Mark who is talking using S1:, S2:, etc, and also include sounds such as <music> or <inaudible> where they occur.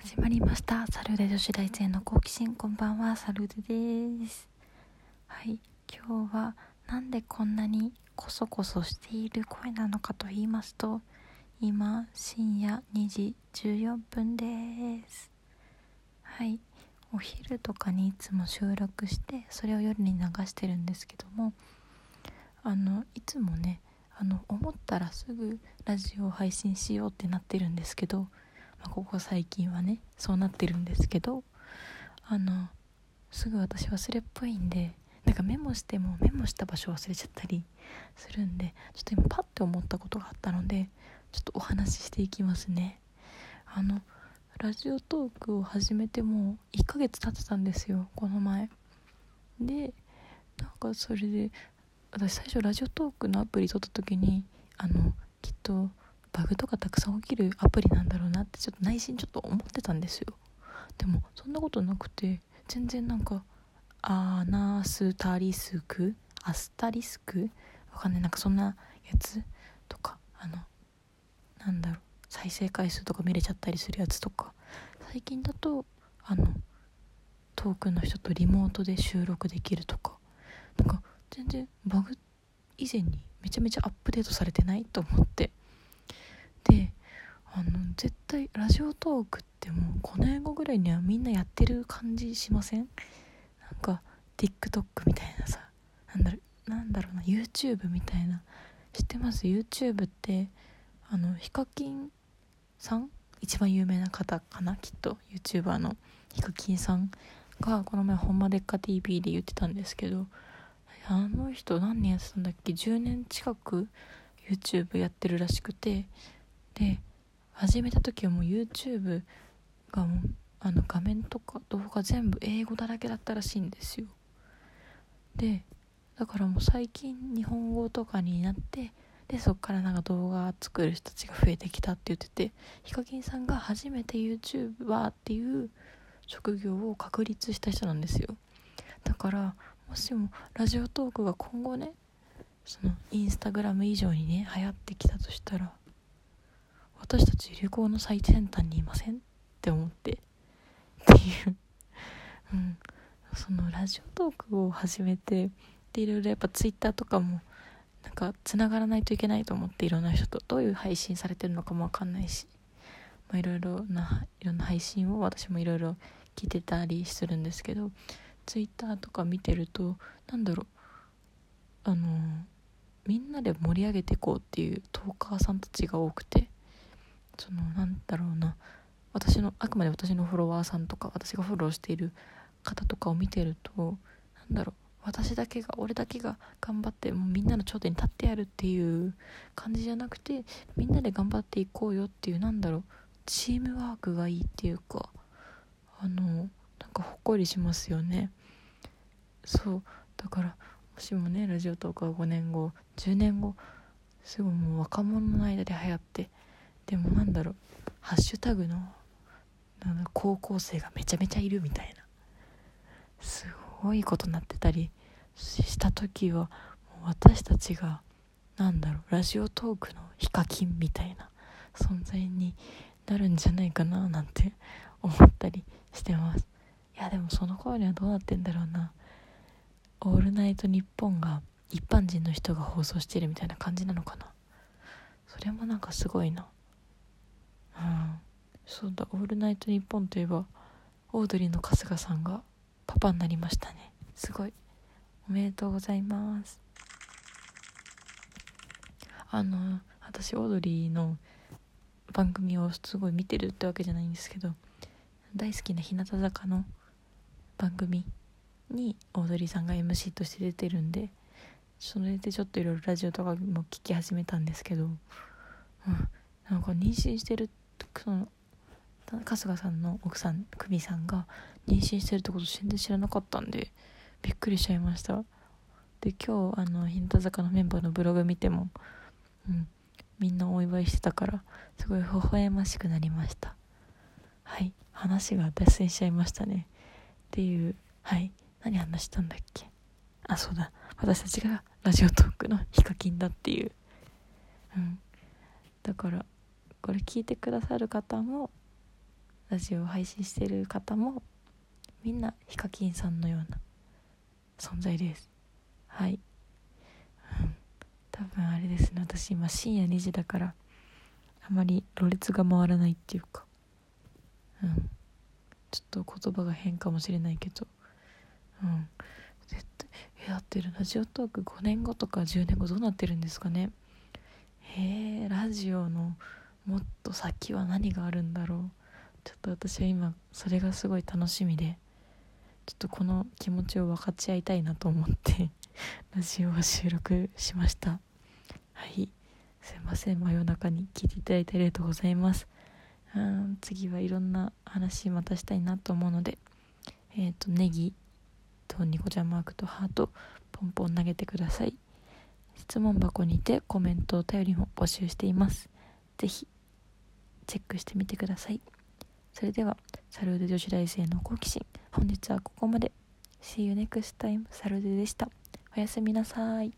S1: 始まりました。サルーデ女子大生の好奇心。こんばんは。サルーデです。はい。今日はなんでこんなにコソコソしている声なのかと言いますと今深夜2時14分です。はい。お昼とかにいつも収録してそれを夜に流してるんですけどもあのいつもねあの思ったらすぐラジオを配信しようってなってるんですけどあ、ここ最近はねそうなってるんですけどあのすぐ私忘れっぽいんでなんかメモしてもメモした場所忘れちゃったりするんでちょっと今パッて思ったことがあったのでちょっとお話ししていきますね。あのラジオトークを始めてもう1ヶ月経ってたんですよこの前。でなんかそれで私最初ラジオトークのアプリ撮った時にあのきっとバグとかたくさん起きるアプリなんだろうなってちょっと内心ちょっと思ってたんですよ。でもそんなことなくて全然なんかアナスタリスクアスタリスクわかんない。なんかそんなやつとかあのなんだろう再生回数とか見れちゃったりするやつとか最近だとあの遠くの人とリモートで収録できるとかなんか全然バグ以前にめちゃめちゃアップデートされてないと思って。であの絶対ラジオトークってもう5年後ぐらいにはみんなやってる感じしません？なんか TikTok みたいなさなんだろうなんだろうな YouTube みたいな知ってます？YouTube ってあのヒカキンさん？一番有名な方かなきっと YouTuber の。ヒカキンさんがこの前「ほんまでっか TV」で言ってたんですけどあの人何年やってたんだっけ？10年近く YouTube やってるらしくてで始めた時はもう YouTube があの画面とか動画全部英語だらけだったらしいんですよ。でだからもう最近日本語とかになってでそっからなんか動画作る人たちが増えてきたって言っててヒカキンさんが初めて YouTuber っていう職業を確立した人なんですよ。だからもしもラジオトークが今後ねそのインスタグラム以上にね流行ってきたとしたら私たち流行の最先端にいませんって思って。っていう。うん。そのラジオトークを始めてでいろいろやっぱツイッターとかもなんかつながらないといけないと思っていろんな人とどういう配信されてるのかもわかんないし、まあ、いろいろないろんな配信を私もいろいろ聞いてたりするんですけどツイッターとか見てるとなんだろう。あのみんなで盛り上げていこうっていうトーカーさんたちが多くて。そのなんだろうな。私のあくまで私のフォロワーさんとか私がフォローしている方とかを見てるとなんだろう。私だけが俺だけが頑張ってもうみんなの頂点に立ってやるっていう感じじゃなくてみんなで頑張っていこうよっていうなんだろう。チームワークがいいっていうかあのなんかほっこりしますよね。そう。だからもしもねラジオトークは5年後10年後すごいもう若者の間で流行ってでもなんだろうハッシュタグの高校生がめちゃめちゃいるみたいな。すごいことになってたりした時は私たちがなんだろうラジオトークのヒカキンみたいな存在になるんじゃないかななんて思ったりしてます。いやでもその頃にはどうなってんだろうな「オールナイトニッポン」が一般人の人が放送してるみたいな感じなのかな。それもなんかすごいな。うんそうだ「オールナイトニッポン」といえばオードリーの春日さんがパパになりましたね。すごい。おめでとうございます。あの私オードリーの番組をすごい見てるってわけじゃないんですけど大好きな日向坂の番組にオードリーさんが MC として出てるんでそれでちょっといろいろラジオとかも聞き始めたんですけど、うん、なんか妊娠してるその春日さんの奥さん久美さんが妊娠してるってこと全然知らなかったんでびっくりしちゃいました。で今日あの日向坂のメンバーのブログ見てもうんみんなお祝いしてたからすごい微笑ましくなりました。はい話が脱線しちゃいましたね。っていうはい何話したんだっけ？あそうだ。私たちがラジオトークのヒカキンだっていう。うん。だからこれ聞いてくださる方もラジオを配信してる方もみんなヒカキンさんのような存在です。はい、うん、多分あれですね。私今深夜2時だからあまりろれつが回らないっていうか。うん。ちょっと言葉が変かもしれないけど。うん。絶対えだってるラジオトーク5年後とか10年後どうなってるんですかね。へえラジオのもっと先は何があるんだろう。ちょっと私は今それがすごい楽しみでちょっとこの気持ちを分かち合いたいなと思って <laughs> ラジオを収録しました。はい。すいません。真夜中に聞いていただいてありがとうございます。うん次はいろんな話またしたいなと思うのでえっ、ー、とネギとニコちゃんマークとハートポンポン投げてください。質問箱にてコメントお便りも募集しています。是非チェックしてみてください。それではサルーデ女子大生の好奇心。本日はここまで。See you next time サルデでした。おやすみなさい。